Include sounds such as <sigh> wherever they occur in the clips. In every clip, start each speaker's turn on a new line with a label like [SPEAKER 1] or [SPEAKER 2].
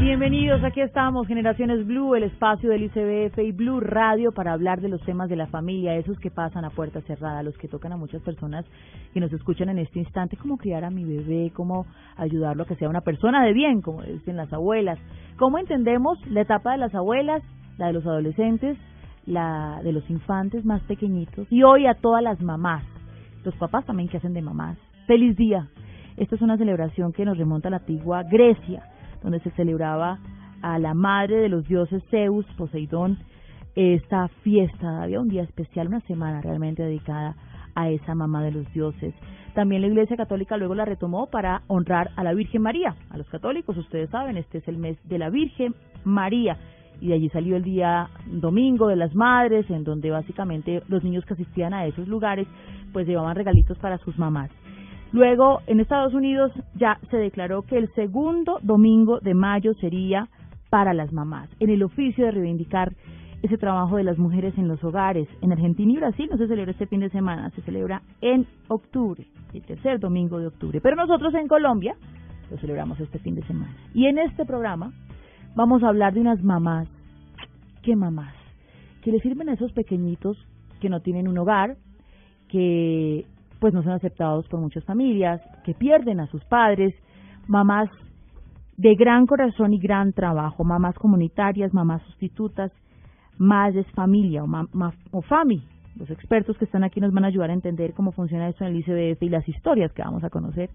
[SPEAKER 1] Bienvenidos, aquí estamos, Generaciones Blue, el espacio del ICBF y Blue Radio para hablar de los temas de la familia, esos que pasan a puerta cerrada, los que tocan a muchas personas que nos escuchan en este instante, cómo criar a mi bebé, cómo ayudarlo a que sea una persona de bien, como dicen las abuelas, cómo entendemos la etapa de las abuelas, la de los adolescentes, la de los infantes más pequeñitos y hoy a todas las mamás, los papás también que hacen de mamás. Feliz día. Esta es una celebración que nos remonta a la antigua Grecia donde se celebraba a la madre de los dioses Zeus, Poseidón, esta fiesta. Había un día especial, una semana realmente dedicada a esa mamá de los dioses. También la Iglesia Católica luego la retomó para honrar a la Virgen María. A los católicos, ustedes saben, este es el mes de la Virgen María. Y de allí salió el día domingo de las madres, en donde básicamente los niños que asistían a esos lugares pues llevaban regalitos para sus mamás. Luego, en Estados Unidos ya se declaró que el segundo domingo de mayo sería para las mamás, en el oficio de reivindicar ese trabajo de las mujeres en los hogares. En Argentina y Brasil no se celebra este fin de semana, se celebra en octubre, el tercer domingo de octubre. Pero nosotros en Colombia lo celebramos este fin de semana. Y en este programa vamos a hablar de unas mamás, ¿qué mamás? Que le sirven a esos pequeñitos que no tienen un hogar, que pues no son aceptados por muchas familias, que pierden a sus padres, mamás de gran corazón y gran trabajo, mamás comunitarias, mamás sustitutas, madres familia o, o FAMI. Los expertos que están aquí nos van a ayudar a entender cómo funciona esto en el ICBF y las historias que vamos a conocer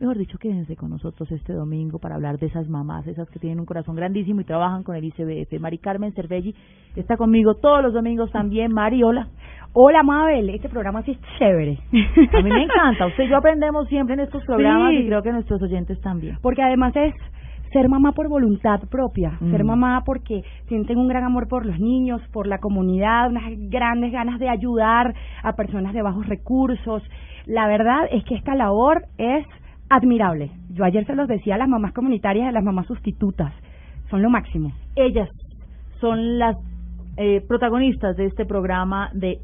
[SPEAKER 1] mejor dicho, quédense con nosotros este domingo para hablar de esas mamás, esas que tienen un corazón grandísimo y trabajan con el ICBF. Mari Carmen Cervelli está conmigo todos los domingos también. Mari, hola.
[SPEAKER 2] Hola Mabel, este programa sí es chévere.
[SPEAKER 1] A mí me encanta. Usted y yo aprendemos siempre en estos programas y creo que nuestros oyentes también.
[SPEAKER 2] Porque además es ser mamá por voluntad propia, ser mm. mamá porque sienten un gran amor por los niños, por la comunidad, unas grandes ganas de ayudar a personas de bajos recursos. La verdad es que esta labor es admirable. Yo ayer se los decía a las mamás comunitarias, a las mamás sustitutas, son lo máximo.
[SPEAKER 1] Ellas son las eh, protagonistas de este programa de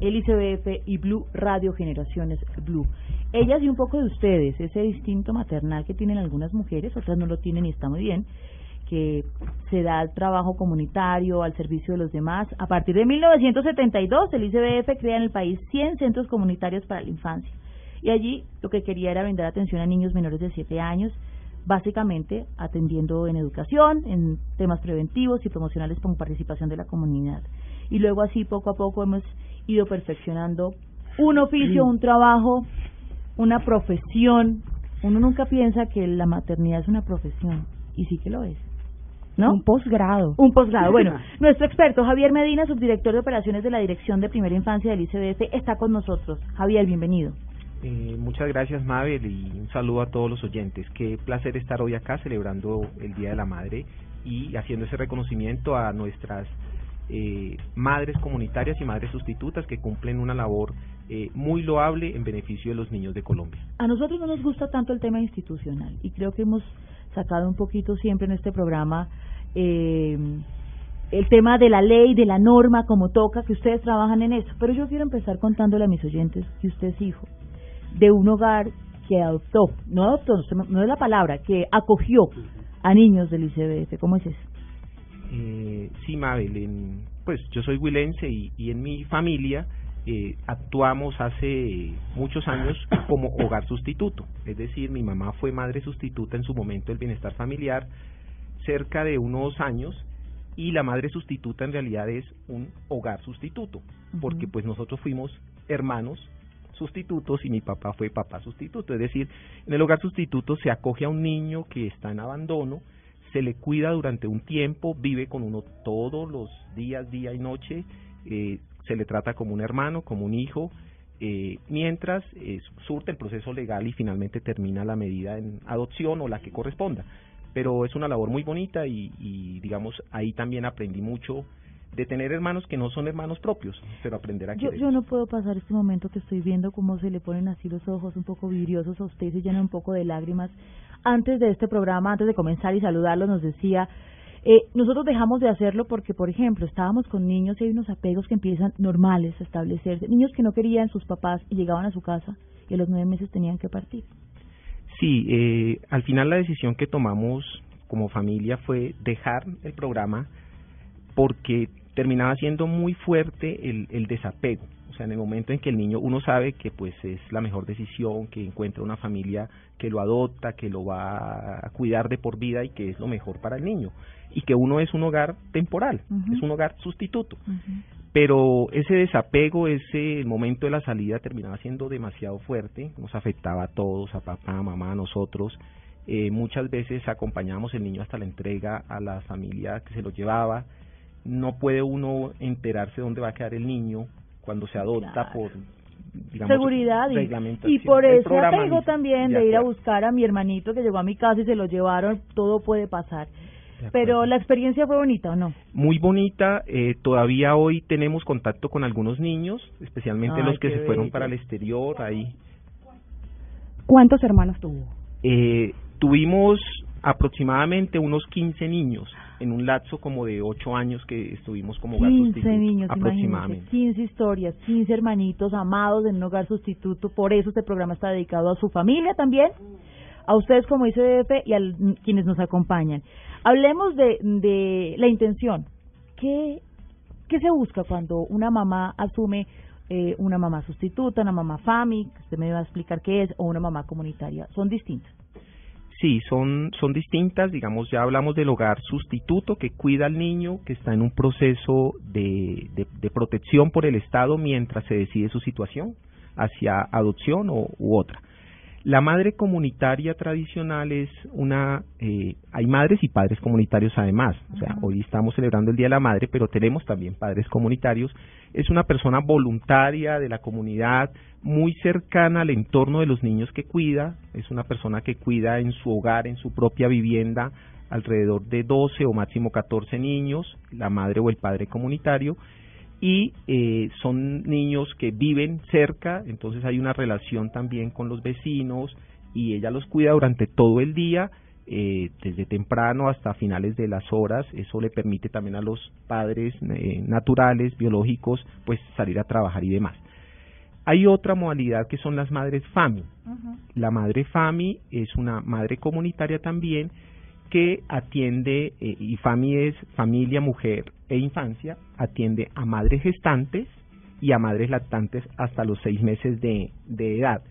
[SPEAKER 1] el ICBF y Blue Radio Generaciones Blue. Ellas y un poco de ustedes, ese instinto maternal que tienen algunas mujeres, otras no lo tienen y está muy bien, que se da al trabajo comunitario, al servicio de los demás. A partir de 1972, el ICBF crea en el país 100 centros comunitarios para la infancia y allí lo que quería era brindar atención a niños menores de 7 años, básicamente atendiendo en educación, en temas preventivos y promocionales con participación de la comunidad. Y luego así poco a poco hemos ido perfeccionando un oficio, un trabajo, una profesión. Uno nunca piensa que la maternidad es una profesión y sí que lo es. ¿No?
[SPEAKER 2] Un posgrado.
[SPEAKER 1] Un posgrado. Bueno, <laughs> nuestro experto Javier Medina, subdirector de operaciones de la Dirección de Primera Infancia del ICDF, está con nosotros. Javier, bienvenido.
[SPEAKER 3] Eh, muchas gracias Mabel y un saludo a todos los oyentes. Qué placer estar hoy acá celebrando el Día de la Madre y haciendo ese reconocimiento a nuestras eh, madres comunitarias y madres sustitutas que cumplen una labor eh, muy loable en beneficio de los niños de Colombia.
[SPEAKER 1] A nosotros no nos gusta tanto el tema institucional y creo que hemos sacado un poquito siempre en este programa eh, el tema de la ley, de la norma, como toca, que ustedes trabajan en eso. Pero yo quiero empezar contándole a mis oyentes que usted es hijo de un hogar que adoptó, no adoptó, no es la palabra, que acogió a niños del ICBF. ¿Cómo es eso?
[SPEAKER 3] Eh, sí, Mabel, pues yo soy huilense y, y en mi familia eh, actuamos hace muchos años como hogar sustituto. Es decir, mi mamá fue madre sustituta en su momento del bienestar familiar cerca de unos años y la madre sustituta en realidad es un hogar sustituto, porque pues nosotros fuimos hermanos sustitutos y mi papá fue papá sustituto. Es decir, en el hogar sustituto se acoge a un niño que está en abandono, se le cuida durante un tiempo, vive con uno todos los días, día y noche, eh, se le trata como un hermano, como un hijo, eh, mientras eh, surte el proceso legal y finalmente termina la medida en adopción o la que corresponda. Pero es una labor muy bonita y, y digamos, ahí también aprendí mucho de tener hermanos que no son hermanos propios, pero aprender a
[SPEAKER 1] Yo, yo no puedo pasar este momento que estoy viendo cómo se le ponen así los ojos un poco vidriosos a usted y se llenan un poco de lágrimas. Antes de este programa, antes de comenzar y saludarlo, nos decía, eh, nosotros dejamos de hacerlo porque, por ejemplo, estábamos con niños y hay unos apegos que empiezan normales a establecerse. Niños que no querían sus papás y llegaban a su casa y a los nueve meses tenían que partir.
[SPEAKER 3] Sí, eh, al final la decisión que tomamos como familia fue dejar el programa porque terminaba siendo muy fuerte el, el desapego. O sea, en el momento en que el niño, uno sabe que pues es la mejor decisión, que encuentra una familia que lo adopta, que lo va a cuidar de por vida y que es lo mejor para el niño. Y que uno es un hogar temporal, es un hogar sustituto. Pero ese desapego, ese momento de la salida terminaba siendo demasiado fuerte, nos afectaba a todos, a papá, a mamá, a nosotros. Eh, muchas veces acompañábamos el niño hasta la entrega a la familia que se lo llevaba. No puede uno enterarse dónde va a quedar el niño cuando se adopta
[SPEAKER 1] Claro.
[SPEAKER 3] por digamos,
[SPEAKER 1] Seguridad y, por apego
[SPEAKER 3] mismo.
[SPEAKER 1] también de, ir a buscar a mi hermanito que llegó a mi casa y se lo llevaron, todo puede pasar. Pero la experiencia fue bonita o no?
[SPEAKER 3] muy bonita. Eh, todavía hoy tenemos contacto con algunos niños, especialmente
[SPEAKER 1] Ay,
[SPEAKER 3] los que se fueron para el exterior. Ahí
[SPEAKER 2] ¿Cuántos hermanos tuvo?
[SPEAKER 3] eh, tuvimos aproximadamente unos 15 niños en un lapso como de 8 años que estuvimos como hogar
[SPEAKER 1] 15
[SPEAKER 3] sustituto,
[SPEAKER 1] niños,
[SPEAKER 3] aproximadamente.
[SPEAKER 1] 15 historias, 15 hermanitos amados en un hogar sustituto. Por eso este programa está dedicado a su familia también, a ustedes como ICDF y a quienes nos acompañan. Hablemos de, de la intención. ¿Qué, ¿Qué se busca cuando una mamá asume eh, una mamá sustituta, una mamá FAMI, que usted me va a explicar qué es, o una mamá comunitaria? Son distintas.
[SPEAKER 3] Sí, son, son distintas, digamos, ya hablamos del hogar sustituto que cuida al niño, que está en un proceso de, de, de protección por el Estado mientras se decide su situación hacia adopción o, u otra. La madre comunitaria tradicional es una, eh, hay madres y padres comunitarios además, o sea, hoy estamos celebrando el Día de la Madre, pero tenemos también padres comunitarios, es una persona voluntaria de la comunidad, muy cercana al entorno de los niños que cuida, es una persona que cuida en su hogar, en su propia vivienda, alrededor de 12 o máximo 14 niños, la madre o el padre comunitario, y eh, son niños que viven cerca, entonces hay una relación también con los vecinos y ella los cuida durante todo el día, eh, desde temprano hasta finales de las horas, eso le permite también a los padres eh, naturales, biológicos, pues salir a trabajar y demás. Hay otra modalidad que son las madres FAMI. La madre FAMI es una madre comunitaria también que atiende, eh, y FAMI es familia, mujer e infancia, atiende a madres gestantes y a madres lactantes hasta los seis meses de, de edad.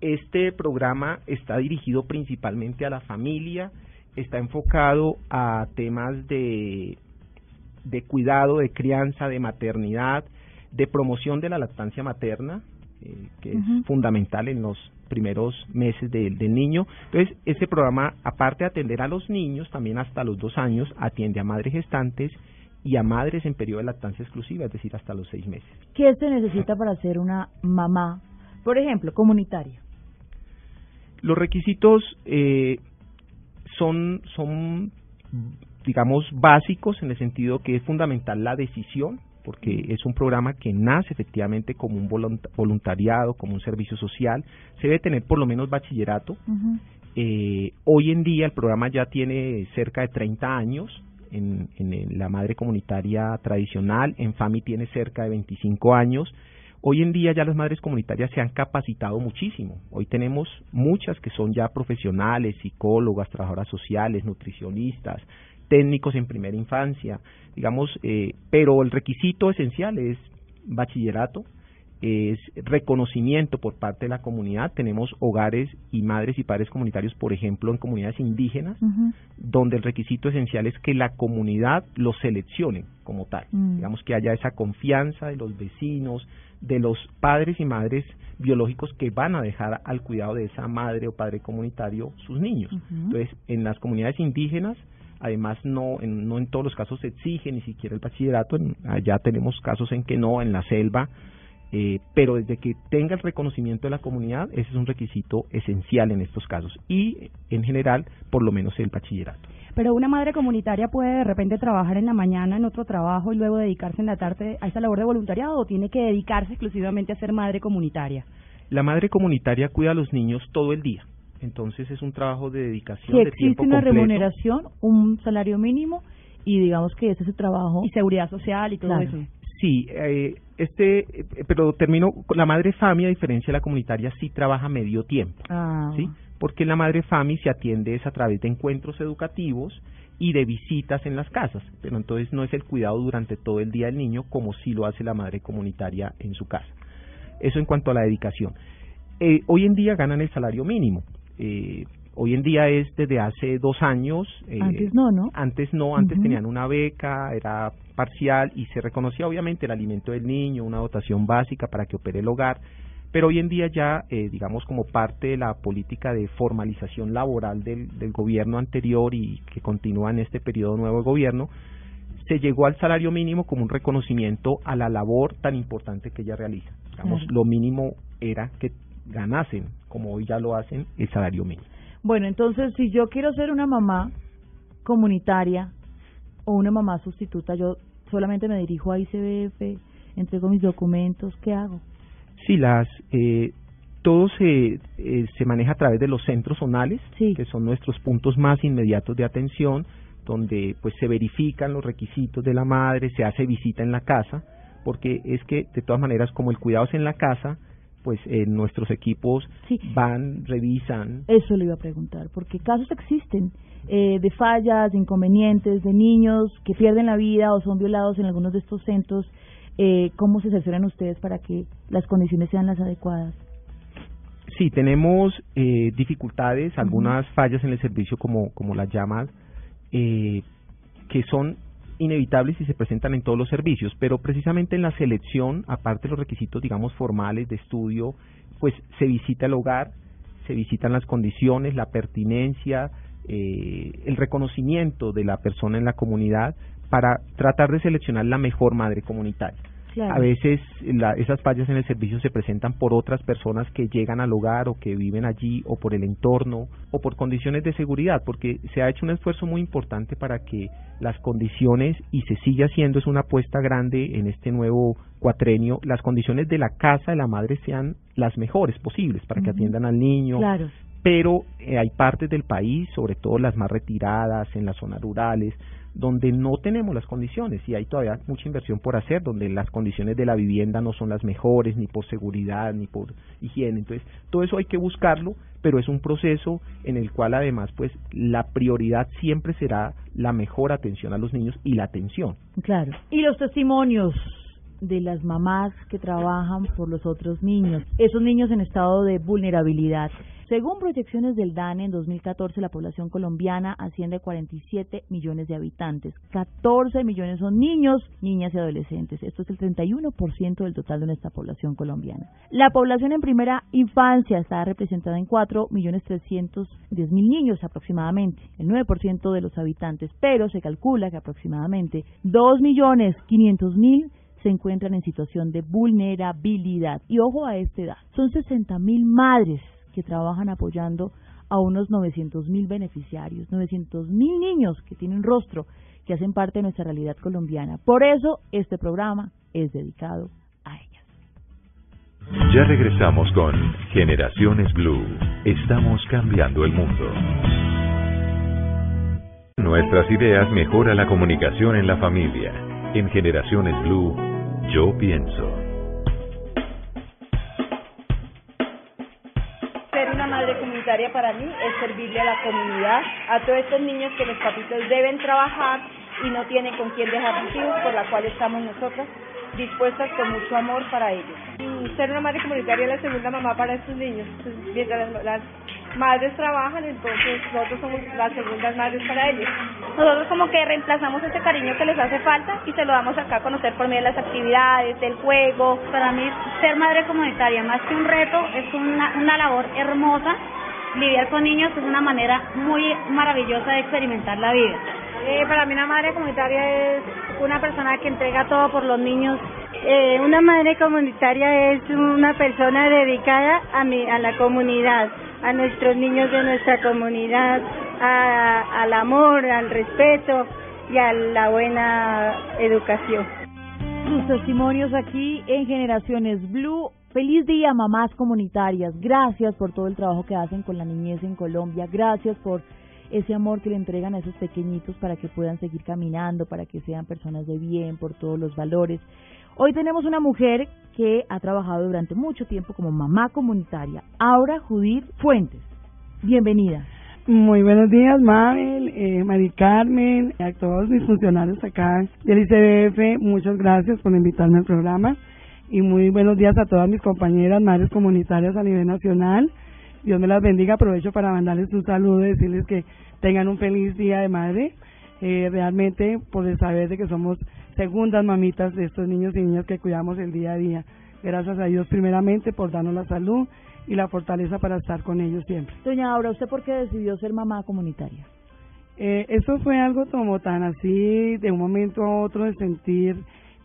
[SPEAKER 3] Este programa está dirigido principalmente a la familia, está enfocado a temas de, de cuidado, de crianza, de maternidad, de promoción de la lactancia materna, eh, que es fundamental en los primeros meses de- del niño. Entonces, este programa, aparte de atender a los niños, también hasta los dos años, atiende a madres gestantes y a madres en periodo de lactancia exclusiva, es decir, hasta los seis meses.
[SPEAKER 1] ¿Qué se necesita para ser una mamá, por ejemplo, comunitaria?
[SPEAKER 3] Los requisitos eh, son, son, digamos, básicos en el sentido que es fundamental la decisión, porque es un programa que nace efectivamente como un volunta- voluntariado, como un servicio social. Se debe tener por lo menos bachillerato. Eh, hoy en día el programa ya tiene cerca de 30 años en, en la madre comunitaria tradicional, en FAMI tiene cerca de 25 años. Hoy en día ya las madres comunitarias se han capacitado muchísimo. Hoy tenemos muchas que son ya profesionales, psicólogas, trabajadoras sociales, nutricionistas, técnicos en primera infancia, digamos, eh, pero el requisito esencial es bachillerato, es reconocimiento por parte de la comunidad. Tenemos hogares y madres y padres comunitarios, por ejemplo, en comunidades indígenas, donde el requisito esencial es que la comunidad los seleccione como tal. Mm. Digamos que haya esa confianza de los vecinos, de los padres y madres biológicos que van a dejar al cuidado de esa madre o padre comunitario sus niños. Entonces, en las comunidades indígenas, además no en, no en todos los casos se exige ni siquiera el bachillerato, allá tenemos casos en que no, en la selva eh, pero desde que tenga el reconocimiento de la comunidad, ese es un requisito esencial en estos casos y en general, por lo menos el bachillerato.
[SPEAKER 2] Pero una madre comunitaria puede de repente trabajar en la mañana en otro trabajo y luego dedicarse en la tarde a esa labor de voluntariado o tiene que dedicarse exclusivamente a ser madre comunitaria.
[SPEAKER 3] La madre comunitaria cuida a los niños todo el día, entonces es un trabajo de dedicación
[SPEAKER 1] de
[SPEAKER 3] tiempo
[SPEAKER 1] una remuneración, un salario mínimo y digamos que ese es su trabajo
[SPEAKER 2] y seguridad social y todo eso.
[SPEAKER 3] Sí, eh, este, eh, pero termino, la madre FAMI, a diferencia de la comunitaria, sí trabaja medio tiempo, ah. ¿sí? Porque la madre FAMI se atiende es a través de encuentros educativos y de visitas en las casas, pero entonces no es el cuidado durante todo el día del niño como sí lo hace la madre comunitaria en su casa. Eso en cuanto a la dedicación. Eh, hoy en día ganan el salario mínimo. Eh, Hoy en día es desde hace dos años.
[SPEAKER 1] Eh, antes no, ¿no?
[SPEAKER 3] Antes no, antes tenían una beca, era parcial y se reconocía obviamente el alimento del niño, una dotación básica para que opere el hogar. Pero hoy en día ya, eh, digamos, como parte de la política de formalización laboral del, del gobierno anterior y que continúa en este periodo nuevo de gobierno, se llegó al salario mínimo como un reconocimiento a la labor tan importante que ella realiza. Digamos, lo mínimo era que ganasen, como hoy ya lo hacen, el salario mínimo.
[SPEAKER 1] Bueno, entonces si yo quiero ser una mamá comunitaria o una mamá sustituta, yo solamente me dirijo a ICBF, entrego mis documentos, ¿qué hago?
[SPEAKER 3] Sí, las eh, todo se, eh, se maneja a través de los centros zonales, que son nuestros puntos más inmediatos de atención, donde pues se verifican los requisitos de la madre, se hace visita en la casa, porque es que de todas maneras como el cuidado es en la casa, pues en nuestros equipos van, revisan.
[SPEAKER 1] Eso le iba a preguntar, porque casos existen eh, de fallas, de inconvenientes, de niños que pierden la vida o son violados en algunos de estos centros. Eh, ¿Cómo se asesoran ustedes para que las condiciones sean las adecuadas?
[SPEAKER 3] Sí, tenemos eh, dificultades, algunas fallas en el servicio, como, como las llamas, eh, que son inevitables y se presentan en todos los servicios, pero precisamente en la selección, aparte de los requisitos, digamos, formales de estudio, pues se visita el hogar, se visitan las condiciones, la pertinencia, eh, el reconocimiento de la persona en la comunidad para tratar de seleccionar la mejor madre comunitaria. A veces esas fallas en el servicio se presentan por otras personas que llegan al hogar o que viven allí o por el entorno o por condiciones de seguridad, porque se ha hecho un esfuerzo muy importante para que las condiciones, y se sigue haciendo, es una apuesta grande en este nuevo cuatrenio, las condiciones de la casa de la madre sean las mejores posibles para que atiendan al niño, pero eh, hay partes del país, sobre todo las más retiradas, en las zonas rurales, donde no tenemos las condiciones y hay todavía mucha inversión por hacer, donde las condiciones de la vivienda no son las mejores, ni por seguridad, ni por higiene. Entonces, todo eso hay que buscarlo, pero es un proceso en el cual además, pues, la prioridad siempre será la mejor atención a los niños y la atención.
[SPEAKER 1] Claro. Y los testimonios de las mamás que trabajan por los otros niños, esos niños en estado de vulnerabilidad. Según proyecciones del DANE, en 2014 la población colombiana asciende a 47 millones de habitantes. 14 millones son niños, niñas y adolescentes. Esto es el 31% del total de nuestra población colombiana. La población en primera infancia está representada en 4 millones 310 mil niños aproximadamente, el 9% de los habitantes, pero se calcula que aproximadamente 2 millones 500 mil se encuentran en situación de vulnerabilidad. Y ojo a esta edad, son 60 mil madres que trabajan apoyando a unos 900 mil beneficiarios, 900 mil niños que tienen rostro, que hacen parte de nuestra realidad colombiana. Por eso este programa es dedicado a ellas.
[SPEAKER 4] Ya regresamos con Generaciones Blue. Estamos cambiando el mundo. Nuestras ideas mejoran la comunicación en la familia. En Generaciones Blue, yo pienso.
[SPEAKER 5] Para mí es servirle a la comunidad, a todos estos niños que los papitos deben trabajar y no tienen con quién dejar sus hijos, por la cual estamos nosotras dispuestas con mucho amor para ellos. Ser una madre comunitaria es la segunda mamá para estos niños. Mientras las madres trabajan, entonces nosotros somos las segundas madres para ellos.
[SPEAKER 6] Nosotros como que reemplazamos ese cariño que les hace falta y se lo damos acá a conocer por medio de las actividades, del juego.
[SPEAKER 7] Para mí ser madre comunitaria, más que un reto, es una, una labor hermosa. Lidiar con niños es una manera muy maravillosa de experimentar la vida.
[SPEAKER 8] Eh, para mí una madre comunitaria es una persona que entrega todo por los niños.
[SPEAKER 9] Eh, una madre comunitaria es una persona dedicada a, mi, a la comunidad, a nuestros niños de nuestra comunidad, a, al amor, al respeto y a la buena educación.
[SPEAKER 1] Sus testimonios aquí en Generaciones Blue. Feliz día, mamás comunitarias. Gracias por todo el trabajo que hacen con la niñez en Colombia. Gracias por ese amor que le entregan a esos pequeñitos para que puedan seguir caminando, para que sean personas de bien, por todos los valores. Hoy tenemos una mujer que ha trabajado durante mucho tiempo como mamá comunitaria, Aura Judith Fuentes. Bienvenida.
[SPEAKER 10] Muy buenos días, Mabel, eh, Mari Carmen, a todos mis funcionarios acá del ICBF. Muchas gracias por invitarme al programa y muy buenos días a todas mis compañeras madres comunitarias a nivel nacional Dios me las bendiga. Aprovecho para mandarles un saludo y decirles que tengan un feliz día de madre. Eh, realmente por el saber de que somos segundas mamitas de estos niños y niñas que cuidamos el día a día. Gracias a Dios primeramente por darnos la salud y la fortaleza para estar con ellos siempre.
[SPEAKER 1] Doña Aura, ¿usted por qué decidió ser mamá comunitaria?
[SPEAKER 10] Eh, eso fue algo como tan así, de un momento a otro, de sentir,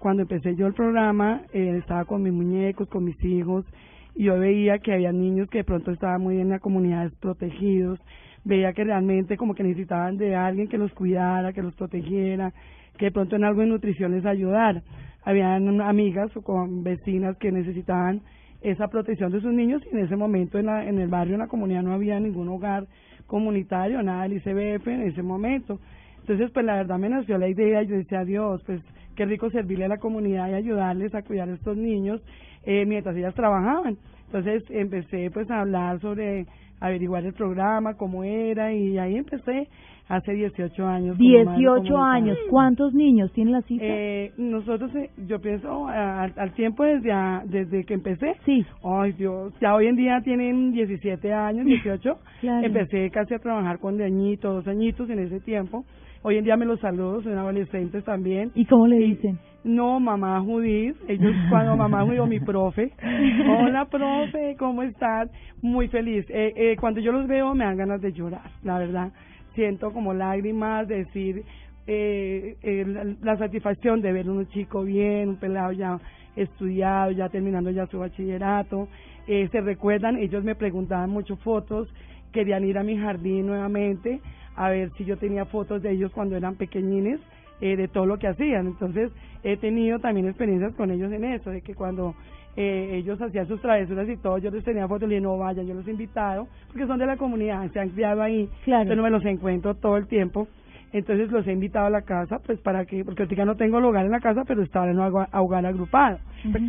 [SPEAKER 10] cuando empecé yo el programa, eh, estaba con mis muñecos, con mis hijos, y yo veía que había niños que de pronto estaban muy en la comunidad desprotegidos, veía que realmente como que necesitaban de alguien que los cuidara, que los protegiera, que de pronto en algo de nutrición les ayudara. Habían amigas o con vecinas que necesitaban esa protección de sus niños y en ese momento en, la, en el barrio, en la comunidad no había ningún hogar comunitario, nada del ICBF en ese momento. Entonces, pues la verdad me nació la idea y yo decía, Dios, pues qué rico servirle a la comunidad y ayudarles a cuidar a estos niños eh, mientras ellas trabajaban. Entonces empecé pues a hablar sobre averiguar el programa, cómo era y ahí empecé hace 18 años.
[SPEAKER 1] 18 años, ¿cuántos niños tiene la cita?
[SPEAKER 10] Eh, nosotros, eh, yo pienso al, tiempo desde desde que empecé.
[SPEAKER 1] Sí.
[SPEAKER 10] Ay Dios, ya hoy en día tienen 17 años, 18. <laughs> Empecé casi a trabajar con de añitos, dos añitos en ese tiempo. Hoy en día me los saludo, son adolescentes también.
[SPEAKER 1] ¿Y cómo le dicen?
[SPEAKER 10] No, mamá Judith. Ellos, cuando mamá Judith o mi profe. <laughs> Hola, profe, ¿cómo estás? Muy feliz. Eh, eh, cuando yo los veo me dan ganas de llorar, la verdad. Siento como lágrimas, de decir eh, eh, la, satisfacción de ver un chico bien, un pelado ya estudiado, ya terminando ya su bachillerato. Eh, se recuerdan, ellos me preguntaban mucho fotos, querían ir a mi jardín nuevamente a ver si yo tenía fotos de ellos cuando eran pequeñines, eh, de todo lo que hacían. Entonces, he tenido también experiencias con ellos en eso, de que cuando eh, ellos hacían sus travesuras y todo, yo les tenía fotos y le dije, no vayan, yo los he invitado, porque son de la comunidad, se han criado ahí, claro. no me los encuentro todo el tiempo entonces los he invitado a la casa, pues para que, porque ahorita no tengo lugar en la casa, pero estaba en un hogar agrupado.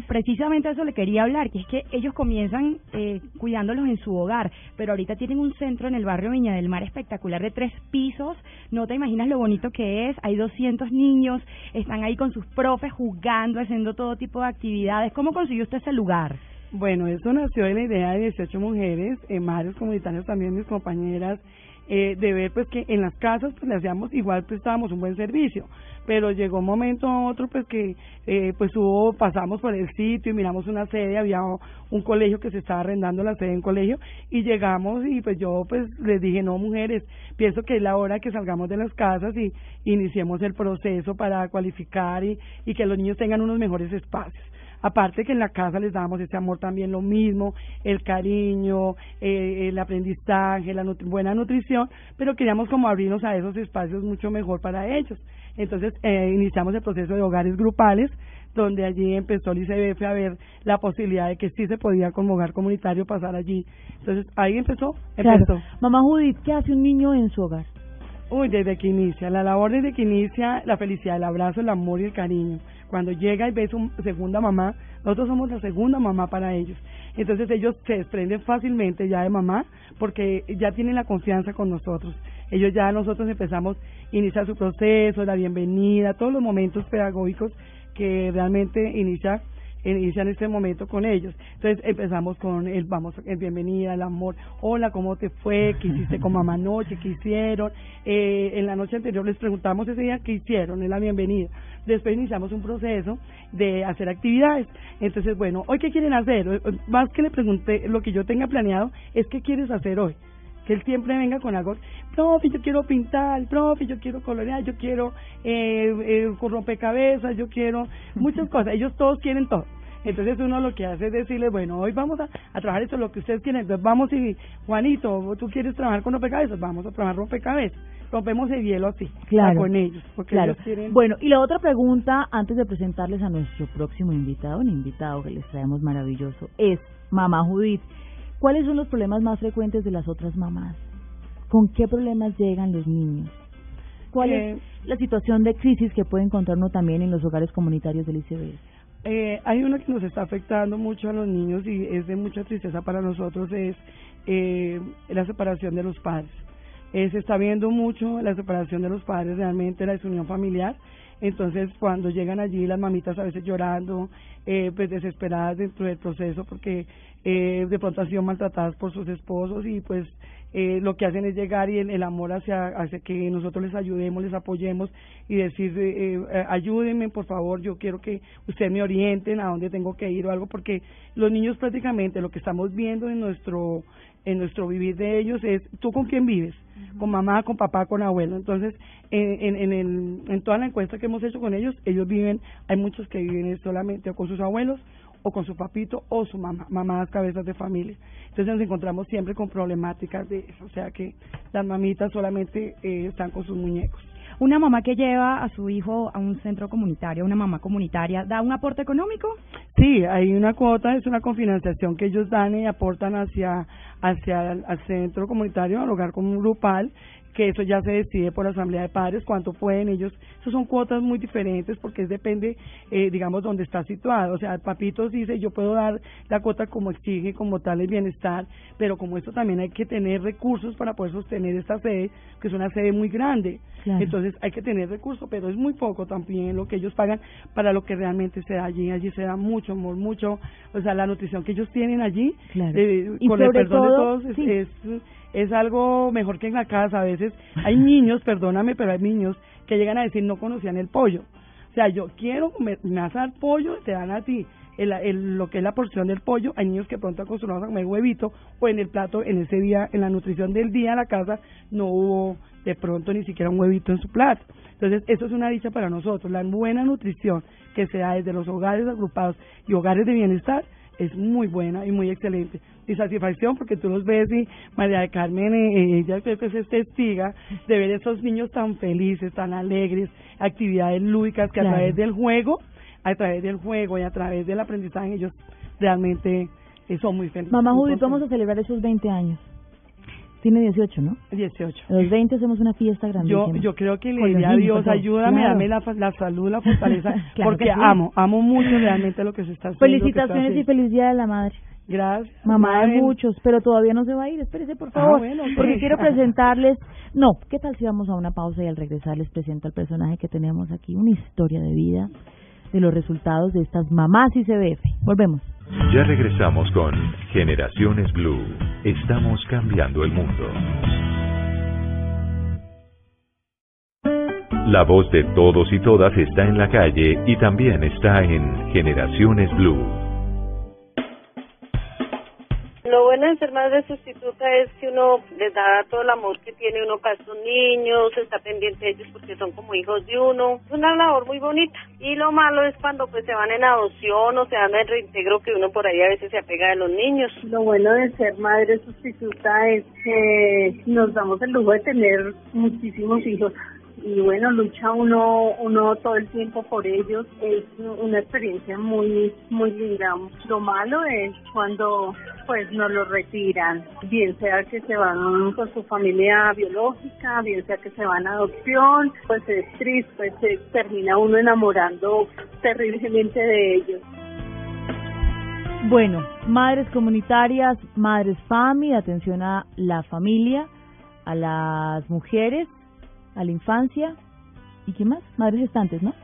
[SPEAKER 2] Precisamente eso le quería hablar, que es que ellos comienzan eh, cuidándolos en su hogar, pero ahorita tienen un centro en el barrio Viña del Mar espectacular de tres pisos, no te imaginas lo bonito que es, hay 200 niños, están ahí con sus profes jugando, haciendo todo tipo de actividades. ¿Cómo consiguió usted ese lugar?
[SPEAKER 10] Bueno, eso nació de la idea de 18 mujeres, eh, madres comunitarias también, mis compañeras, eh, de ver pues que en las casas pues le hacíamos igual prestábamos un buen servicio. Pero llegó un momento a otro pues que eh, pues hubo pasamos por el sitio y miramos una sede había un colegio que se estaba arrendando la sede en colegio y llegamos y pues yo pues les dije no mujeres pienso que es la hora que salgamos de las casas y iniciemos el proceso para cualificar y, y que los niños tengan unos mejores espacios Aparte que en la casa les damos ese amor también lo mismo, el cariño, eh, el aprendizaje, la buena nutrición, pero queríamos como abrirnos a esos espacios mucho mejor para ellos. Entonces eh, iniciamos el proceso de hogares grupales, donde allí empezó el ICBF a ver la posibilidad de que sí se podía como hogar comunitario pasar allí. Entonces ahí empezó, empezó.
[SPEAKER 1] Mamá Judith, ¿qué hace un niño en su hogar?
[SPEAKER 10] Uy, desde que inicia, la labor desde que inicia, la felicidad, el abrazo, el amor y el cariño. Cuando llega y ve su segunda mamá, nosotros somos la segunda mamá para ellos. Entonces ellos se desprenden fácilmente ya de mamá porque ya tienen la confianza con nosotros. Ellos ya nosotros empezamos a iniciar su proceso, la bienvenida, todos los momentos pedagógicos que realmente inicia inician este momento con ellos. Entonces empezamos con el vamos, el bienvenida, el amor, hola, ¿cómo te fue? ¿Qué hiciste con mamá <laughs> anoche? ¿Qué hicieron? Eh, en la noche anterior les preguntamos ese día qué hicieron en la bienvenida. Después iniciamos un proceso de hacer actividades. Entonces, bueno, ¿hoy qué quieren hacer? Más que le pregunté, lo que yo tenga planeado es qué quieres hacer hoy que él siempre venga con algo, profe, yo quiero pintar, profe, yo quiero colorear, yo quiero eh, eh, rompecabezas, yo quiero muchas cosas, ellos todos quieren todo. Entonces uno lo que hace es decirle, bueno, hoy vamos a, trabajar esto, lo que ustedes quieren. Entonces vamos y, Juanito, tú quieres trabajar con rompecabezas, vamos a trabajar rompecabezas. Rompemos el hielo así, claro, con ellos. Porque
[SPEAKER 1] claro.
[SPEAKER 10] ellos quieren...
[SPEAKER 1] Bueno, y la otra pregunta, antes de presentarles a nuestro próximo invitado, un invitado que les traemos maravilloso, es, mamá Judith, ¿cuáles son los problemas más frecuentes de las otras mamás? ¿Con qué problemas llegan los niños? ¿Cuál es la situación de crisis que puede encontrar uno también en los hogares comunitarios del ICBS?
[SPEAKER 10] Eh, hay una que nos está afectando mucho a los niños y es de mucha tristeza para nosotros, es eh, la separación de los padres. Eh, se está viendo mucho la separación de los padres, realmente la desunión familiar. Entonces, cuando llegan allí las mamitas a veces llorando, eh, pues desesperadas dentro del proceso porque eh, de pronto han sido maltratadas por sus esposos y pues eh, lo que hacen es llegar y el, amor hacia, hacia que nosotros les ayudemos, les apoyemos y decir, eh, eh, ayúdenme por favor, yo quiero que ustedes me orienten a dónde tengo que ir o algo, porque los niños prácticamente lo que estamos viendo en nuestro en nuestro vivir de ellos es tú con quién vives, con mamá, con papá, con abuelo. Entonces, en, en, en, en toda la encuesta que hemos hecho con ellos, ellos viven, hay muchos que viven solamente con sus abuelos o con su papito o su mamá, mamás cabezas de familia. Entonces nos encontramos siempre con problemáticas de eso, o sea que las mamitas solamente eh, están con sus muñecos.
[SPEAKER 2] Una mamá que lleva a su hijo a un centro comunitario, una mamá comunitaria, ¿da un aporte económico?
[SPEAKER 10] Sí, hay una cuota, es una confinanciación que ellos dan y aportan hacia hacia el centro comunitario, al hogar como grupal, que eso ya se decide por la asamblea de padres, cuánto pueden ellos, eso son cuotas muy diferentes porque es depende, eh, digamos, dónde está situado, o sea, Papitos dice, yo puedo dar la cuota como exige, como tal el bienestar, pero como esto también hay que tener recursos para poder sostener esta sede, que es una sede muy grande, entonces hay que tener recursos, pero es muy poco también lo que ellos pagan para lo que realmente se da allí, allí se da mucho amor, mucho, o sea, la nutrición que ellos tienen allí, eh, con el perdón de todos, es es algo mejor que en la casa. A hay niños, perdóname, pero hay niños que llegan a decir no conocían el pollo. O sea, yo quiero comer, me vas pollo, te dan a ti el, el, lo que es la porción del pollo. Hay niños que pronto acostumbrados a comer huevito o en el plato, en ese día, en la nutrición del día en la casa, no hubo de pronto ni siquiera un huevito en su plato. Entonces, eso es una dicha para nosotros. La buena nutrición que se da desde los hogares agrupados y hogares de bienestar es muy buena y muy excelente. Y satisfacción porque tú los ves y María de Carmen, eh, eh, ella creo que es testiga de ver esos niños tan felices, tan alegres, actividades lúdicas que a través del juego, a través del juego y a través del aprendizaje ellos realmente eh, son muy felices.
[SPEAKER 1] Mamá Judith, vamos a celebrar esos 20 años. Tiene 18, ¿no?
[SPEAKER 10] 18.
[SPEAKER 1] A los 20 hacemos una fiesta grande.
[SPEAKER 10] Yo, yo creo que le diría a Dios, ayúdame, dame la, la, salud, la fortaleza, <laughs> porque amo, amo mucho realmente lo que se está haciendo.
[SPEAKER 1] Felicitaciones y feliz Día de la Madre.
[SPEAKER 10] Gracias.
[SPEAKER 1] Mamá de muchos, pero todavía no se va a ir. Espérese, por ah, favor. Porque quiero <laughs> presentarles. No, ¿qué tal si vamos a una pausa y al regresar les presento al personaje que tenemos aquí? Una historia de vida de los resultados de estas mamás y CBF. Volvemos.
[SPEAKER 4] Ya regresamos con Generaciones Blue. Estamos cambiando el mundo. La voz de todos y todas está en la calle y también está en Generaciones Blue.
[SPEAKER 11] Lo bueno de ser madre sustituta es que uno les da todo el amor que tiene uno para estos niños, está pendiente de ellos porque son como hijos de uno. Es una labor muy bonita. Y lo malo es cuando pues se van en adopción o se dan el reintegro que uno por ahí a veces se apega de los niños.
[SPEAKER 12] Lo bueno de ser madre sustituta es que nos damos el lujo de tener muchísimos hijos y bueno, lucha uno, uno todo el tiempo por ellos. Es una experiencia muy, muy linda. Lo malo es cuando pues nos lo retiran, bien sea que se van con su familia biológica, bien sea que se van a adopción, pues es triste, pues se termina uno enamorando terriblemente de ellos.
[SPEAKER 1] Bueno, madres comunitarias, madres FAMI, atención a la familia, a las mujeres, a la infancia y qué más, madres gestantes, ¿no?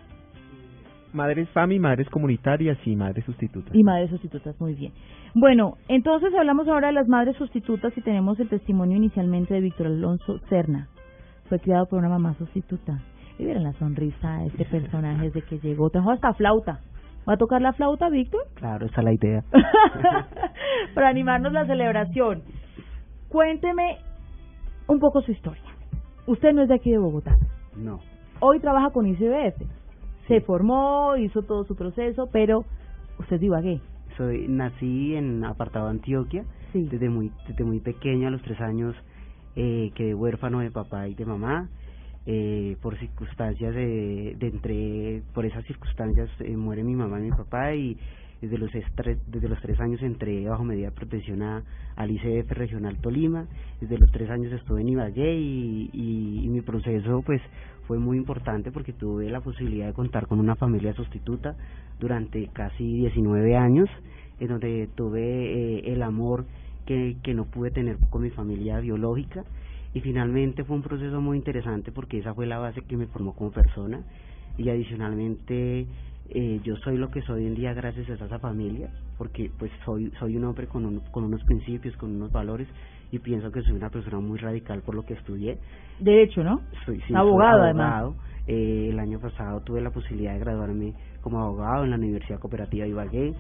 [SPEAKER 3] Madres FAMI, madres comunitarias y madres sustitutas.
[SPEAKER 1] Y madres sustitutas, muy bien. Bueno, entonces hablamos ahora de las madres sustitutas y tenemos el testimonio inicialmente de Víctor Alonso Cerna. Fue criado por una mamá sustituta. Y vieron la sonrisa de este <laughs> personaje desde que llegó. Trajo hasta flauta. ¿Va a tocar la flauta, Víctor?
[SPEAKER 3] Claro, esa es la idea. <laughs>
[SPEAKER 1] Para animarnos la celebración. Cuénteme un poco su historia. Usted no es de aquí de Bogotá.
[SPEAKER 13] No.
[SPEAKER 1] Hoy trabaja con ICBF. Se formó, hizo todo su proceso, pero usted es Ibagué.
[SPEAKER 13] Soy, nací en apartado Antioquia. Desde muy, desde muy pequeño, a los tres años, eh, quedé huérfano de papá y de mamá. Eh, por circunstancias de, de entre, por esas circunstancias eh, muere mi mamá y mi papá y desde los, tres, desde los tres años entré bajo medida de protección a, al ICF Regional Tolima, desde los tres años estuve en Ibagué y, y, mi proceso pues fue muy importante porque tuve la posibilidad de contar con una familia sustituta durante casi 19 años, en donde tuve eh, el amor que, que no pude tener con mi familia biológica. Y finalmente fue un proceso muy interesante porque esa fue la base que me formó como persona. Y adicionalmente eh, yo soy lo que soy hoy en día gracias a esa familia, porque pues soy soy un hombre con, con unos principios, con unos valores y pienso que soy una persona muy radical por lo que estudié.
[SPEAKER 1] Derecho, ¿no?
[SPEAKER 13] Soy, sí,
[SPEAKER 1] abogado,
[SPEAKER 13] soy
[SPEAKER 1] además.
[SPEAKER 13] Eh, el año pasado tuve la posibilidad de graduarme como abogado en la Universidad Cooperativa de Ibagué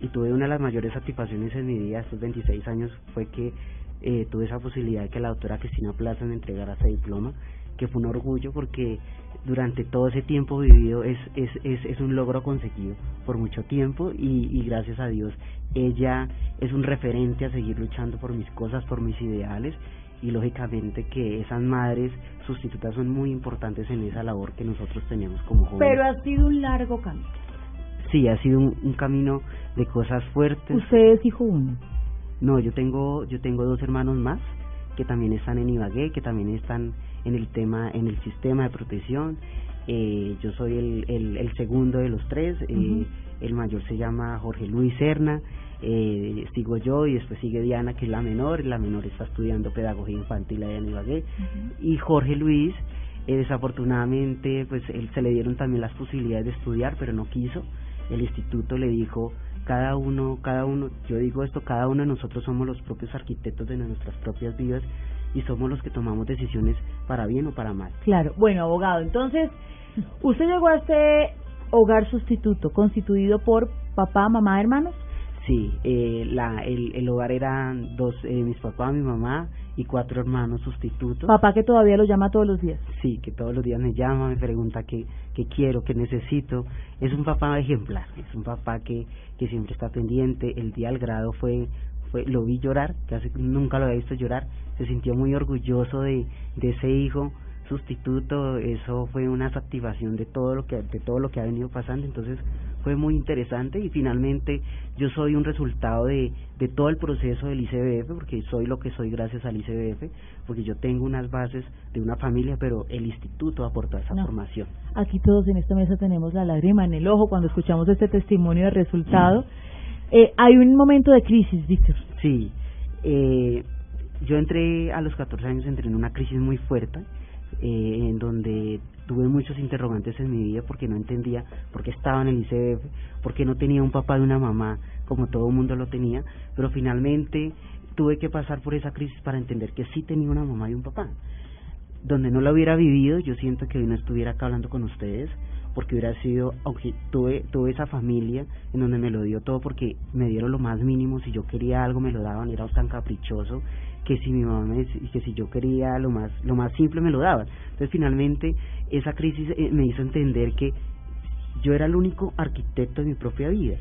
[SPEAKER 13] y tuve una de las mayores satisfacciones en mi vida estos 26 años fue que eh, tuve esa posibilidad de que la doctora Cristina Plaza me entregara ese diploma que fue un orgullo porque durante todo ese tiempo vivido es, es, es, es un logro conseguido por mucho tiempo y, y gracias a Dios ella es un referente a seguir luchando por mis cosas, por mis ideales y lógicamente que esas madres sustitutas son muy importantes en esa labor que nosotros tenemos como jóvenes.
[SPEAKER 1] Pero ha sido un largo camino.
[SPEAKER 13] Sí, ha sido un, un camino de cosas fuertes.
[SPEAKER 1] ¿Usted es hijo único?
[SPEAKER 13] No, yo tengo, yo tengo dos hermanos más que también están en Ibagué, que también están en el tema, en el sistema de protección. Eh, yo soy el, el, el, segundo de los tres. Eh, El mayor se llama Jorge Luis Serna. Eh, sigo yo y después sigue Diana, que es la menor. La menor está estudiando pedagogía infantil allá en Ibagué. Y Jorge Luis, eh, desafortunadamente, pues él se le dieron también las posibilidades de estudiar, pero no quiso. El instituto le dijo cada uno, cada uno, yo digo esto, cada uno de nosotros somos los propios arquitectos de nuestras propias vidas y somos los que tomamos decisiones para bien o para mal.
[SPEAKER 1] Claro, bueno, abogado, entonces, usted llegó a este hogar sustituto constituido por papá, mamá, hermanos.
[SPEAKER 13] Sí, eh, la, el, el hogar eran dos, eh, mis papás, mi mamá y cuatro hermanos sustitutos.
[SPEAKER 1] Papá que todavía lo llama todos los días.
[SPEAKER 13] Sí, que todos los días me llama, me pregunta qué, qué quiero, qué necesito. Es un papá ejemplar, es un papá que, que siempre está pendiente. El día del grado fue, fue lo vi llorar, casi nunca lo había visto llorar. Se sintió muy orgulloso de, de ese hijo sustituto, eso fue una activación de todo lo que de todo lo que ha venido pasando, entonces fue muy interesante y finalmente yo soy un resultado de, de todo el proceso del ICBF, porque soy lo que soy gracias al ICBF, porque yo tengo unas bases de una familia, pero el instituto aportó esa formación.
[SPEAKER 1] Aquí todos en esta mesa tenemos la lágrima en el ojo cuando escuchamos este testimonio de resultado. Eh, hay un momento de crisis, Víctor.
[SPEAKER 13] Sí, eh, yo entré a los 14 años, entré en una crisis muy fuerte, eh, en donde tuve muchos interrogantes en mi vida porque no entendía por qué estaba en el ICBF, porque no tenía un papá y una mamá como todo el mundo lo tenía, pero finalmente tuve que pasar por esa crisis para entender que sí tenía una mamá y un papá. Donde no lo hubiera vivido, yo siento que hoy no estuviera acá hablando con ustedes, porque hubiera sido, aunque tuve, tuve esa familia en donde me lo dio todo porque me dieron lo más mínimo, si yo quería algo me lo daban, era tan caprichoso que si mi mamá me, que si yo quería lo más lo más simple me lo daban entonces finalmente esa crisis eh, me hizo entender que yo era el único arquitecto de mi propia vida.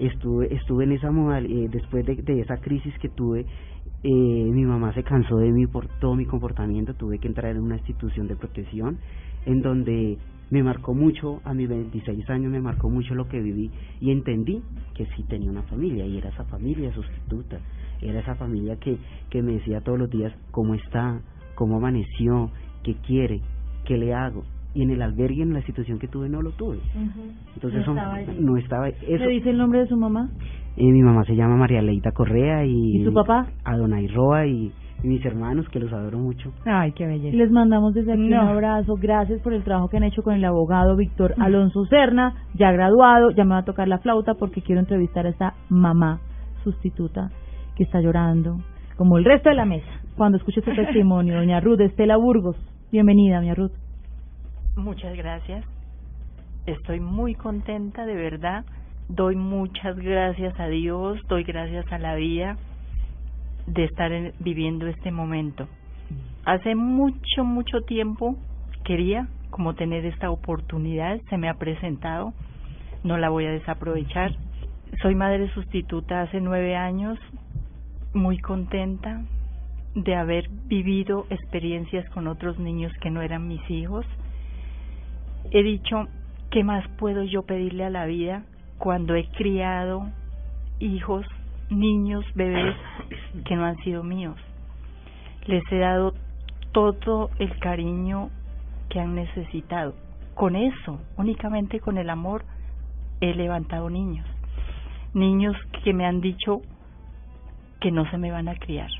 [SPEAKER 13] Estuve estuve en esa modalidad eh, después de, de esa crisis que tuve eh, mi mamá se cansó de mí por todo mi comportamiento. Tuve que entrar en una institución de protección en donde me marcó mucho, a mis 26 años me marcó mucho lo que viví y entendí que sí tenía una familia y era esa familia sustituta, era esa familia que, que me decía todos los días cómo está, cómo amaneció, qué quiere, qué le hago. Y en el albergue, en la situación que tuve, no lo tuve. Entonces
[SPEAKER 1] no estaba,
[SPEAKER 13] no estaba eso.
[SPEAKER 1] ¿Le dice el nombre de su mamá?
[SPEAKER 13] Eh, mi mamá se llama María Leita Correa y...
[SPEAKER 1] ¿Y su papá?
[SPEAKER 13] Adonai Roa y y mis hermanos que los adoro mucho.
[SPEAKER 2] Ay, qué belleza.
[SPEAKER 1] Les mandamos desde aquí un abrazo. Gracias por el trabajo que han hecho con el abogado Víctor Alonso Serna, ya graduado. Ya me va a tocar la flauta porque quiero entrevistar a esa mamá sustituta que está llorando, como el resto de la mesa, cuando escuche este <laughs> testimonio. Doña Ruth Estela Burgos, bienvenida, doña Ruth.
[SPEAKER 14] Muchas gracias. Estoy muy contenta, de verdad. Doy muchas gracias a Dios, doy gracias a la vida de estar viviendo este momento. Hace mucho, mucho tiempo quería como tener esta oportunidad, se me ha presentado, no la voy a desaprovechar. Soy madre sustituta hace nueve años, muy contenta de haber vivido experiencias con otros niños que no eran mis hijos. He dicho, ¿qué más puedo yo pedirle a la vida cuando he criado hijos niños, bebés que no han sido míos. Les he dado todo el cariño que han necesitado. Con eso, únicamente con el amor, he levantado niños. Niños que me han dicho que no se me van a criar,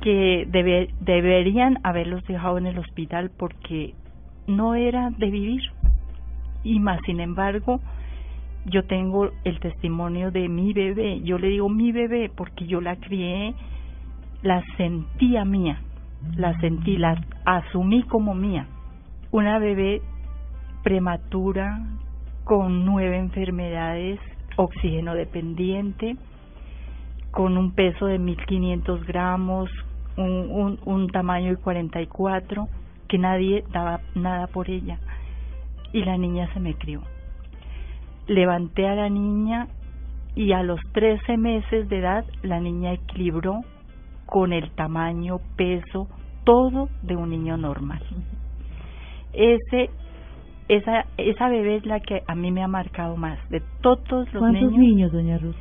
[SPEAKER 14] que deberían haberlos dejado en el hospital porque no era de vivir. Y más, sin embargo, yo tengo el testimonio de mi bebé, yo le digo mi bebé porque yo la crié, la sentía mía, la sentí, la asumí como mía. Una bebé prematura, con nueve enfermedades, oxígeno dependiente, con un peso de 1500 gramos, un, un, un tamaño de 44, que nadie daba nada por ella. Y la niña se me crió levanté a la niña y a los 13 meses de edad la niña equilibró con el tamaño, peso, todo de un niño normal. Ese esa esa bebé es la que a mí me ha marcado más de todos los
[SPEAKER 1] ¿Cuántos niños, doña Ruth?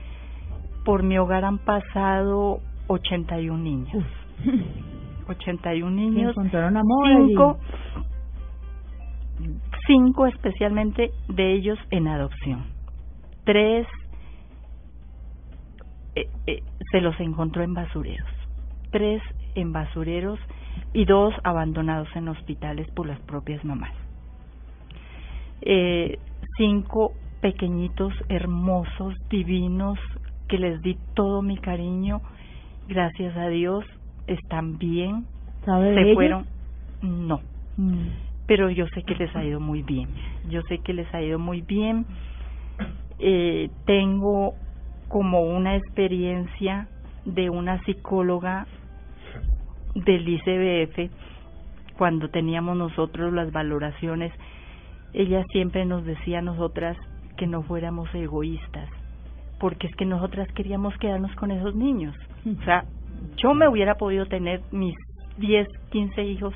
[SPEAKER 14] Por mi hogar han pasado 81 niños. 81 niños.
[SPEAKER 1] encontraron amor
[SPEAKER 14] cinco, cinco especialmente de ellos en adopción. Tres eh, eh, se los encontró en basureros. Tres en basureros y dos abandonados en hospitales por las propias mamás. Eh, cinco pequeñitos, hermosos, divinos, que les di todo mi cariño. Gracias a Dios están bien.
[SPEAKER 1] ¿Sabe
[SPEAKER 14] se
[SPEAKER 1] de
[SPEAKER 14] fueron. No.
[SPEAKER 1] Mm
[SPEAKER 14] pero yo sé que les ha ido muy bien. Yo sé que les ha ido muy bien. Eh, tengo como una experiencia de una psicóloga del ICBF cuando teníamos nosotros las valoraciones. Ella siempre nos decía a nosotras que no fuéramos egoístas, porque es que nosotras queríamos quedarnos con esos niños. O sea, yo me hubiera podido tener mis 10, 15 hijos,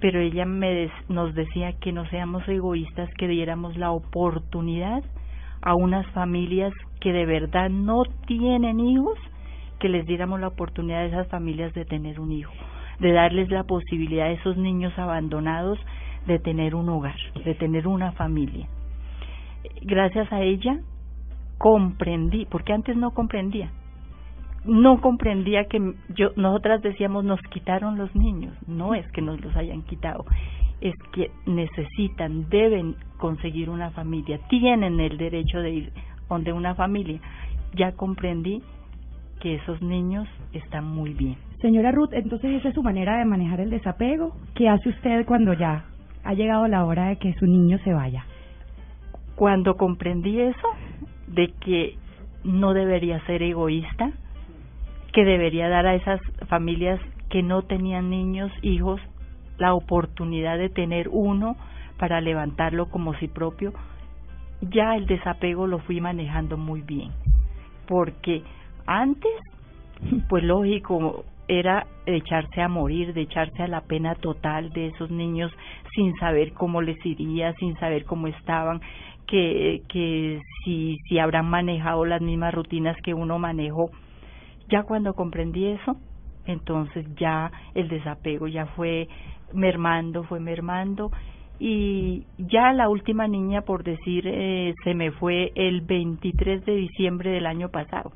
[SPEAKER 14] pero ella me nos decía que no seamos egoístas, que diéramos la oportunidad a unas familias que de verdad no tienen hijos, que les diéramos la oportunidad a esas familias de tener un hijo, de darles la posibilidad a esos niños abandonados de tener un hogar, de tener una familia. Gracias a ella comprendí, porque antes no comprendía, no comprendía que yo nosotras decíamos nos quitaron los niños. No es que nos los hayan quitado es que necesitan deben conseguir una familia tienen el derecho de ir donde una familia. Ya comprendí que esos niños están muy bien.
[SPEAKER 2] Señora Ruth entonces esa es su manera de manejar el desapego. Qué hace usted cuando ya ha llegado la hora de que su niño se vaya
[SPEAKER 14] cuando comprendí eso de que no debería ser egoísta que debería dar a esas familias que no tenían niños, hijos, la oportunidad de tener uno para levantarlo como si propio, ya el desapego lo fui manejando muy bien. Porque antes, <laughs> pues lógico, era echarse a morir, de echarse a la pena total de esos niños sin saber cómo les iría, sin saber cómo estaban, que, que si, si habrán manejado las mismas rutinas que uno manejó. Ya cuando comprendí eso, entonces ya el desapego ya fue mermando, fue mermando y ya la última niña, por decir, eh, se me fue el 23 de diciembre del año pasado.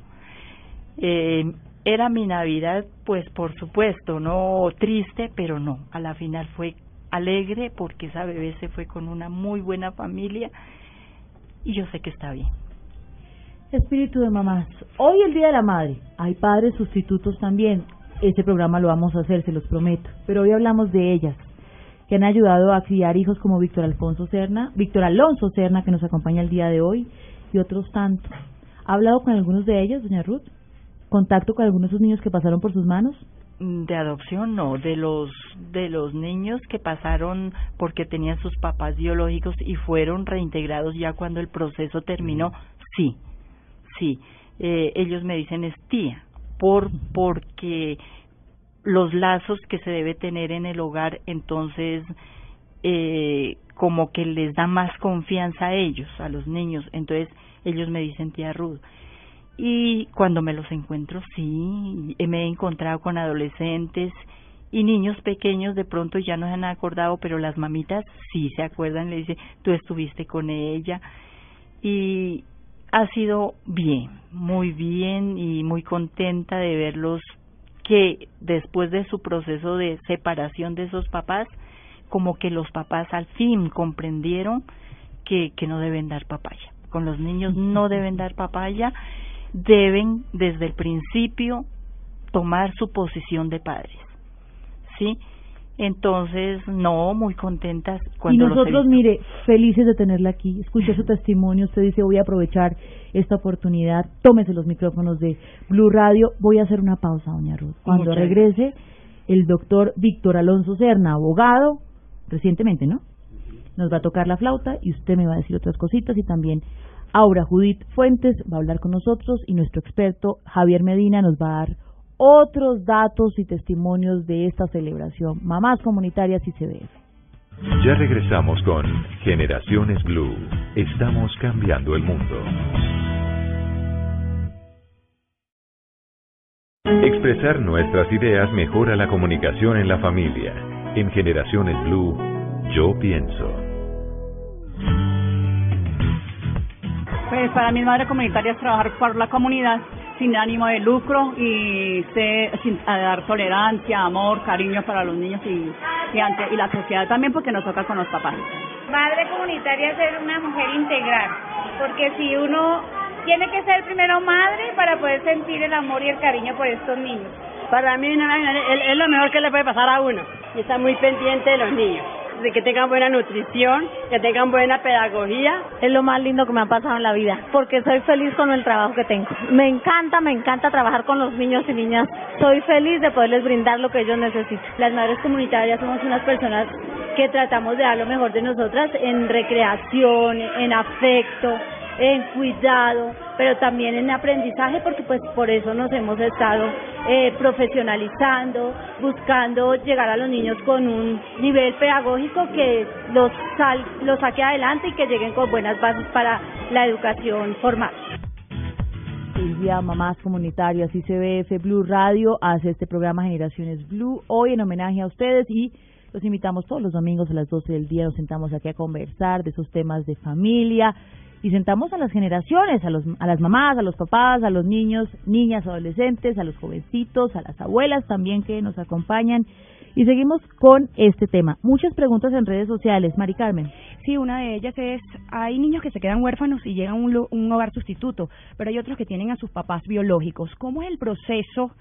[SPEAKER 14] Eh, era mi Navidad, pues por supuesto, no triste, pero no, a la final fue alegre porque esa bebé se fue con una muy buena familia y yo sé que está bien.
[SPEAKER 1] Espíritu de mamás, hoy el Día de la Madre, hay padres sustitutos también, este programa lo vamos a hacer, se los prometo, pero hoy hablamos de ellas, que han ayudado a criar hijos como Víctor Alfonso Serna, Víctor Alonso Serna, que nos acompaña el día de hoy, y otros tantos. ¿Ha hablado con algunos de ellos, doña Ruth? ¿Contacto con algunos de esos niños que pasaron por sus manos?
[SPEAKER 14] Mm, de adopción no, de los de los niños que pasaron porque tenían sus papás biológicos y fueron reintegrados ya cuando el proceso terminó, sí, sí. Eh, ellos me dicen es tía, por porque los lazos que se debe tener en el hogar, entonces eh, como que les da más confianza a ellos, a los niños, entonces ellos me dicen tía Ruth. Y cuando me los encuentro, sí, me he encontrado con adolescentes y niños pequeños, de pronto ya no se han acordado, pero las mamitas sí se acuerdan, le dice, tú estuviste con ella. Y ha sido bien, muy bien y muy contenta de verlos que después de su proceso de separación de esos papás, como que los papás al fin comprendieron que, que no deben dar papaya. Con los niños no deben dar papaya, deben desde el principio tomar su posición de padres. ¿Sí? Entonces, no, muy contentas. Cuando
[SPEAKER 1] y nosotros, mire, felices de tenerla aquí. Escuché su <laughs> testimonio. Usted dice, voy a aprovechar esta oportunidad. Tómese los micrófonos de Blue Radio. Voy a hacer una pausa, doña Ruth. Cuando regrese, el doctor Víctor Alonso Serna, abogado, recientemente, ¿no? Nos va a tocar la flauta y usted me va a decir otras cositas y también Aura Judith Fuentes va a hablar con nosotros y nuestro experto Javier Medina nos va a dar otros datos y testimonios de esta celebración. Mamás comunitarias y CDF.
[SPEAKER 4] Ya regresamos con Generaciones Blue. Estamos cambiando el mundo. Expresar nuestras ideas mejora la comunicación en la familia. En Generaciones Blue, yo pienso.
[SPEAKER 15] Pues para mi madre comunitaria es trabajar por la comunidad sin ánimo de lucro y sin, dar tolerancia, amor, cariño para los niños y, y, ante, y la sociedad también porque nos toca con los papás.
[SPEAKER 8] Madre comunitaria es ser una mujer integral, porque si uno tiene que ser primero madre para poder sentir el amor y el cariño por estos niños.
[SPEAKER 16] Para mí es lo mejor que le puede pasar a uno y estar muy pendiente de los niños que tengan buena nutrición, que tengan buena pedagogía.
[SPEAKER 17] Es lo más lindo que me ha pasado en la vida, porque soy feliz con el trabajo que tengo. Me encanta, me encanta trabajar con los niños y niñas. Soy feliz de poderles brindar lo que ellos necesitan.
[SPEAKER 18] Las madres comunitarias somos unas personas que tratamos de dar lo mejor de nosotras en recreación, en afecto, en cuidado, pero también en aprendizaje, porque pues por eso nos hemos estado eh, profesionalizando, buscando llegar a los niños con un nivel pedagógico que los, sal, los saque adelante y que lleguen con buenas bases para la educación formal.
[SPEAKER 1] Silvia, Mamás Comunitarias, ICBF, Blue Radio hace este programa Generaciones Blue, hoy en homenaje a ustedes y los invitamos todos los domingos a las 12 del día, nos sentamos aquí a conversar de esos temas de familia, y sentamos a las generaciones, a, los, a las mamás, a los papás, a los niños, niñas, adolescentes, a los jovencitos, a las abuelas también que nos acompañan. Y seguimos con este tema. Muchas preguntas en redes sociales. Mari Carmen.
[SPEAKER 2] Sí, una de ellas es, hay niños que se quedan huérfanos y llegan a un, hogar sustituto, pero hay otros que tienen a sus papás biológicos. ¿Cómo es el proceso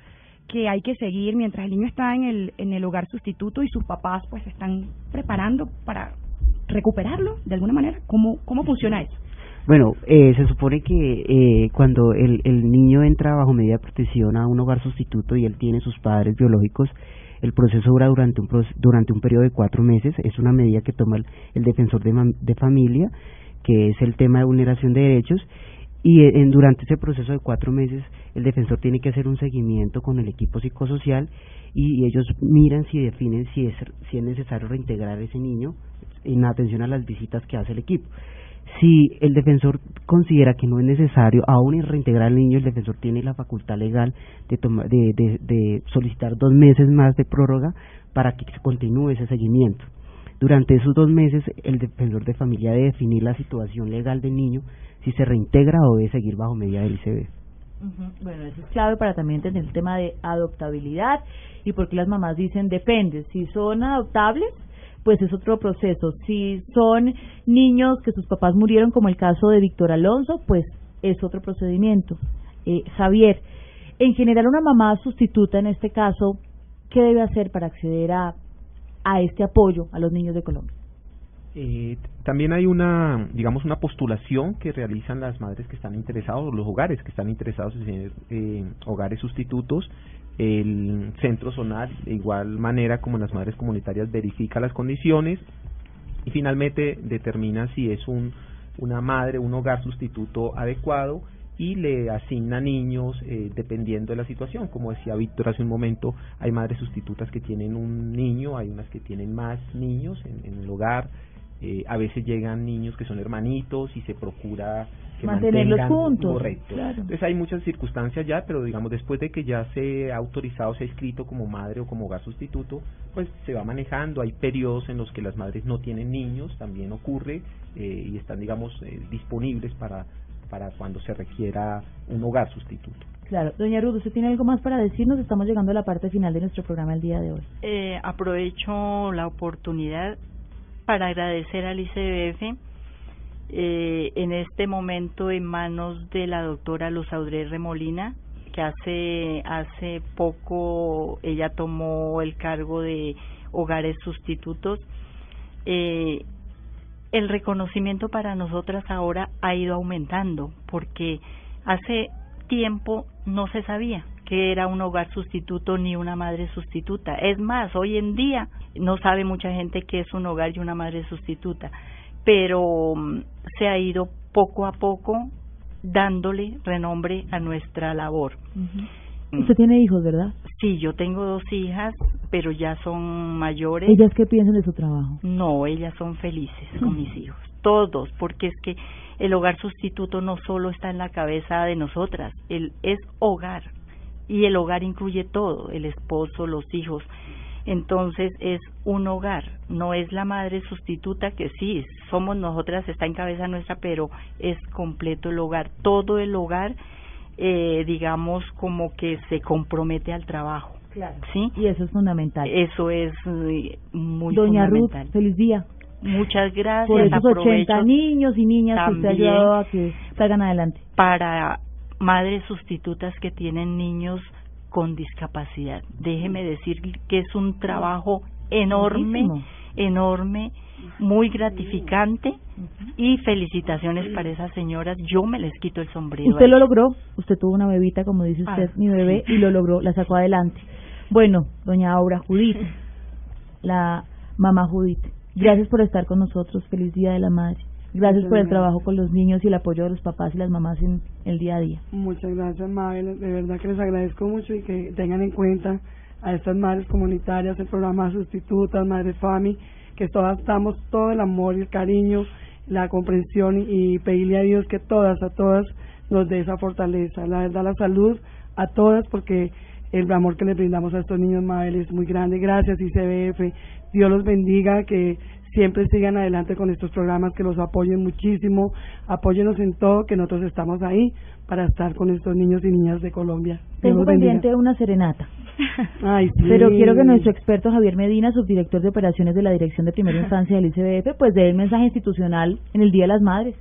[SPEAKER 2] que hay que seguir mientras el niño está en el, en el hogar sustituto y sus papás pues están preparando para recuperarlo de alguna manera? ¿Cómo, cómo funciona eso?
[SPEAKER 13] Bueno, eh, se supone que eh, cuando el, el niño entra bajo medida de protección a un hogar sustituto y él tiene sus padres biológicos, el proceso dura durante un, durante un periodo de cuatro meses. Es una medida que toma el, defensor de, de familia, que es el tema de vulneración de derechos, y en, durante ese proceso de cuatro meses el defensor tiene que hacer un seguimiento con el equipo psicosocial y, ellos miran si definen si es, si es necesario reintegrar ese niño en atención a las visitas que hace el equipo. Si el defensor considera que no es necesario aún reintegrar al niño, el defensor tiene la facultad legal de, de, de, de solicitar dos meses más de prórroga para que continúe ese seguimiento. Durante esos dos meses, el defensor de familia debe definir la situación legal del niño, si se reintegra o debe seguir bajo medida del ICB.
[SPEAKER 1] Bueno, eso es clave para también entender el tema de adoptabilidad y porque las mamás dicen depende, si son adoptables, pues es otro proceso. Si son niños que sus papás murieron, como el caso de Víctor Alonso, pues es otro procedimiento. Eh, Javier, en general una mamá sustituta en este caso, ¿qué debe hacer para acceder a, a este apoyo a los niños de Colombia?
[SPEAKER 3] Eh, también hay una, digamos, una postulación que realizan las madres que están interesados, los hogares que están interesados en eh, hogares sustitutos. El centro zonal, de igual manera como las madres comunitarias, verifica las condiciones y finalmente determina si es un, una madre, un hogar sustituto adecuado y le asigna niños eh, dependiendo de la situación. Como decía Víctor hace un momento, hay madres sustitutas que tienen un niño, hay unas que tienen más niños en, el hogar, eh, a veces llegan niños que son hermanitos y se procura que
[SPEAKER 1] mantenerlos juntos.
[SPEAKER 3] Correcto. Entonces hay muchas circunstancias ya, pero digamos después de que ya se ha autorizado, se ha escrito como madre o como hogar sustituto, pues se va manejando. Hay periodos en los que las madres no tienen niños, también ocurre eh, y están digamos eh, disponibles para para cuando se requiera un hogar sustituto.
[SPEAKER 1] Claro, doña Ruth, ¿usted tiene algo más para decirnos? Estamos llegando a la parte final de nuestro programa el día de hoy.
[SPEAKER 14] Eh, aprovecho la oportunidad para agradecer al ICBF eh, en este momento en manos de la doctora Luz Audrey Remolina, que hace, hace poco ella tomó el cargo de hogares sustitutos. Eh, el reconocimiento para nosotras ahora ha ido aumentando porque hace tiempo no se sabía que era un hogar sustituto ni una madre sustituta. Es más, hoy en día no sabe mucha gente que es un hogar y una madre sustituta, pero mm, se ha ido poco a poco dándole renombre a nuestra labor.
[SPEAKER 1] Usted tiene hijos, ¿verdad?
[SPEAKER 14] Sí, yo tengo dos hijas, pero ya son mayores.
[SPEAKER 1] ¿Ellas qué piensan de su trabajo?
[SPEAKER 14] No, ellas son felices con mis hijos, todos, porque es que el hogar sustituto no solo está en la cabeza de nosotras, el, es hogar, y el hogar incluye todo, el esposo, los hijos. Entonces es un hogar, no es la madre sustituta que sí, somos nosotras, está en cabeza nuestra, pero es completo el hogar, todo el hogar, eh, digamos, como que se compromete al trabajo.
[SPEAKER 1] Claro. ¿Sí? Y eso es fundamental.
[SPEAKER 14] Eso es eh, muy
[SPEAKER 1] Doña
[SPEAKER 14] fundamental.
[SPEAKER 1] Ruth, feliz día.
[SPEAKER 14] Muchas gracias.
[SPEAKER 1] Por esos 80 niños y niñas que usted ha ayudado a que salgan adelante.
[SPEAKER 14] Para madres sustitutas que tienen niños con discapacidad. Déjeme decir que es un trabajo enorme, enorme, muy gratificante y felicitaciones para esas señoras. Yo me les quito el sombrero.
[SPEAKER 1] Usted lo logró, usted tuvo una bebita, como dice usted, ah, mi bebé, y lo logró, la sacó adelante. Bueno, doña Aura Judith, <laughs> la mamá Judith, gracias por estar con nosotros. Feliz Día de la Madre. Gracias por el trabajo con los niños y el apoyo de los papás y las mamás en el día a día.
[SPEAKER 10] Muchas gracias, Mabel. De verdad que les agradezco mucho y que tengan en cuenta a estas madres comunitarias, el programa Sustitutas, Madre Fami, que todas damos todo el amor y el cariño, la comprensión y, pedirle a Dios que todas, a todas nos dé esa fortaleza. La verdad, la salud a todas porque el amor que le brindamos a estos niños, Mabel, es muy grande. Gracias, ICBF. Dios los bendiga, que siempre sigan adelante con estos programas, que los apoyen muchísimo, apóyenos en todo, que nosotros estamos ahí para estar con estos niños y niñas de Colombia.
[SPEAKER 1] Tengo pendiente una serenata. <laughs>
[SPEAKER 10] Ay,
[SPEAKER 1] Pero quiero que nuestro experto Javier Medina, subdirector de operaciones de la Dirección de Primera Infancia del ICBF, pues dé el mensaje institucional en el Día de las Madres.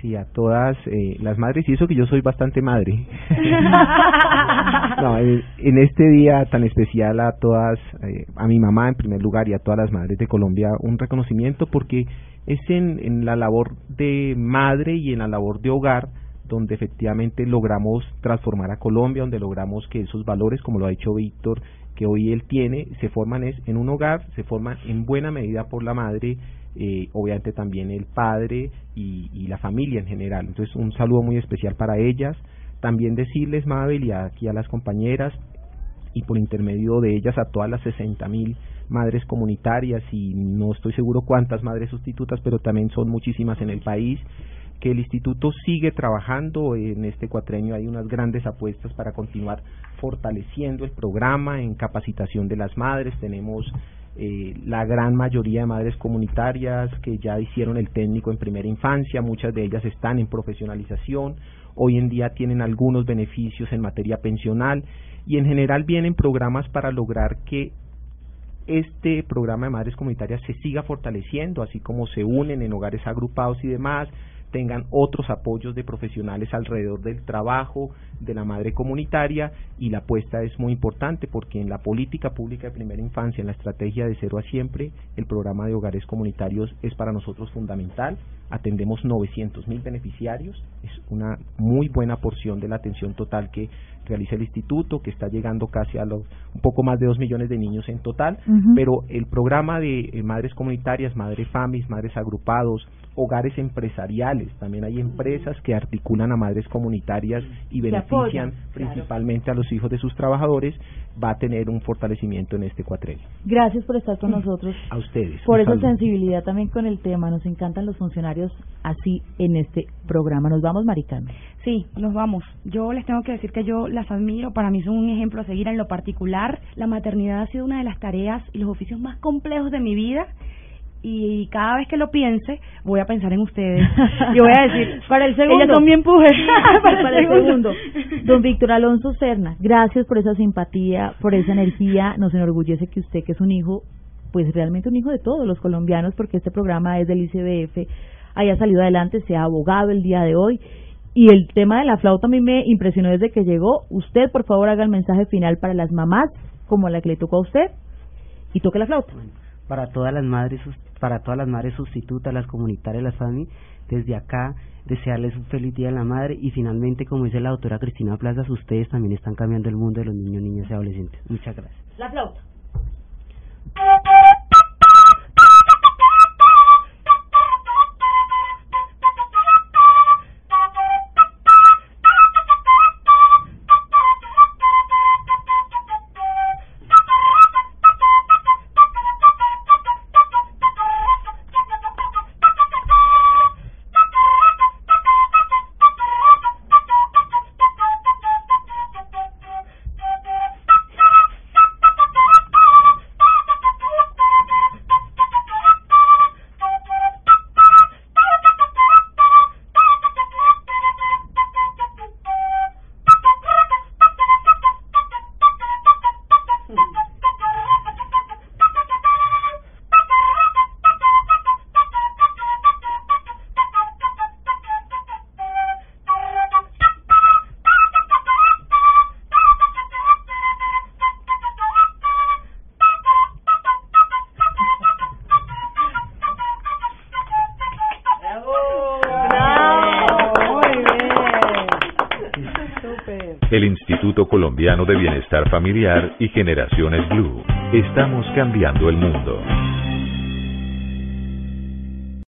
[SPEAKER 3] Sí, a todas eh, las madres, y eso que yo soy bastante madre. <laughs> no, en este día tan especial a todas, eh, a mi mamá en primer lugar y a todas las madres de Colombia, un reconocimiento porque es en, en la labor de madre y en la labor de hogar donde efectivamente logramos transformar a Colombia, donde logramos que esos valores, como lo ha dicho Víctor, que hoy él tiene, se forman es en un hogar, se forman en buena medida por la madre eh, obviamente también el padre y, y la familia en general. Entonces, un saludo muy especial para ellas. También decirles, Mabel, y aquí a las compañeras, y por intermedio de ellas a todas las 60 mil madres comunitarias y no estoy seguro cuántas madres sustitutas, pero también son muchísimas en el país que el instituto sigue trabajando en este cuatrenio hay unas grandes apuestas para continuar fortaleciendo el programa en capacitación de las madres tenemos eh, la gran mayoría de madres comunitarias que ya hicieron el técnico en primera infancia muchas de ellas están en profesionalización hoy en día tienen algunos beneficios en materia pensional y en general vienen programas para lograr que este programa de madres comunitarias se siga fortaleciendo, así como se unen en hogares agrupados y demás, tengan otros apoyos de profesionales alrededor del trabajo de la madre comunitaria y la apuesta es muy importante porque en la política pública de primera infancia, en la estrategia de cero a siempre, el programa de hogares comunitarios es para nosotros fundamental. Atendemos 900 mil beneficiarios, es una muy buena porción de la atención total que realiza el instituto, que está llegando casi a los un poco más de dos millones de niños en total, pero el programa de eh, madres comunitarias, madres famis, madres agrupados, hogares empresariales, también hay empresas que articulan a madres comunitarias y benefician principalmente a los hijos de sus trabajadores, va a tener un fortalecimiento en este cuatrenio.
[SPEAKER 1] Gracias por estar con nosotros.
[SPEAKER 3] A ustedes.
[SPEAKER 1] Por esa sensibilidad también con el tema, nos encantan los funcionarios así en este programa. Nos vamos, Maricano.
[SPEAKER 2] Sí, nos vamos. Yo les tengo que decir que yo las admiro, para mí son un ejemplo a seguir en lo particular. La maternidad ha sido una de las tareas y los oficios más complejos de mi vida y cada vez que lo piense voy a pensar en ustedes. <laughs> Y voy a decir
[SPEAKER 1] para el segundo
[SPEAKER 2] ella también empuje
[SPEAKER 1] para, el <laughs> segundo. don Víctor Alonso Serna gracias por esa simpatía por esa energía. Nos enorgullece que usted que es un hijo pues realmente un hijo de todos los colombianos porque este programa es del ICBF haya salido adelante sea abogado el día de hoy. Y el tema de la flauta a mí me impresionó desde que llegó. Usted por favor haga el mensaje final para las mamás como la que le tocó a usted y toque la flauta.
[SPEAKER 13] Para todas las madres para todas las madres sustitutas, las comunitarias, las FAMI, desde acá desearles un feliz día a la madre y finalmente, como dice la doctora Cristina Plazas, ustedes también están cambiando el mundo de los niños, niñas y adolescentes. Muchas gracias.
[SPEAKER 1] La flauta.
[SPEAKER 4] De Bienestar Familiar y Generaciones Blue. Estamos cambiando el mundo.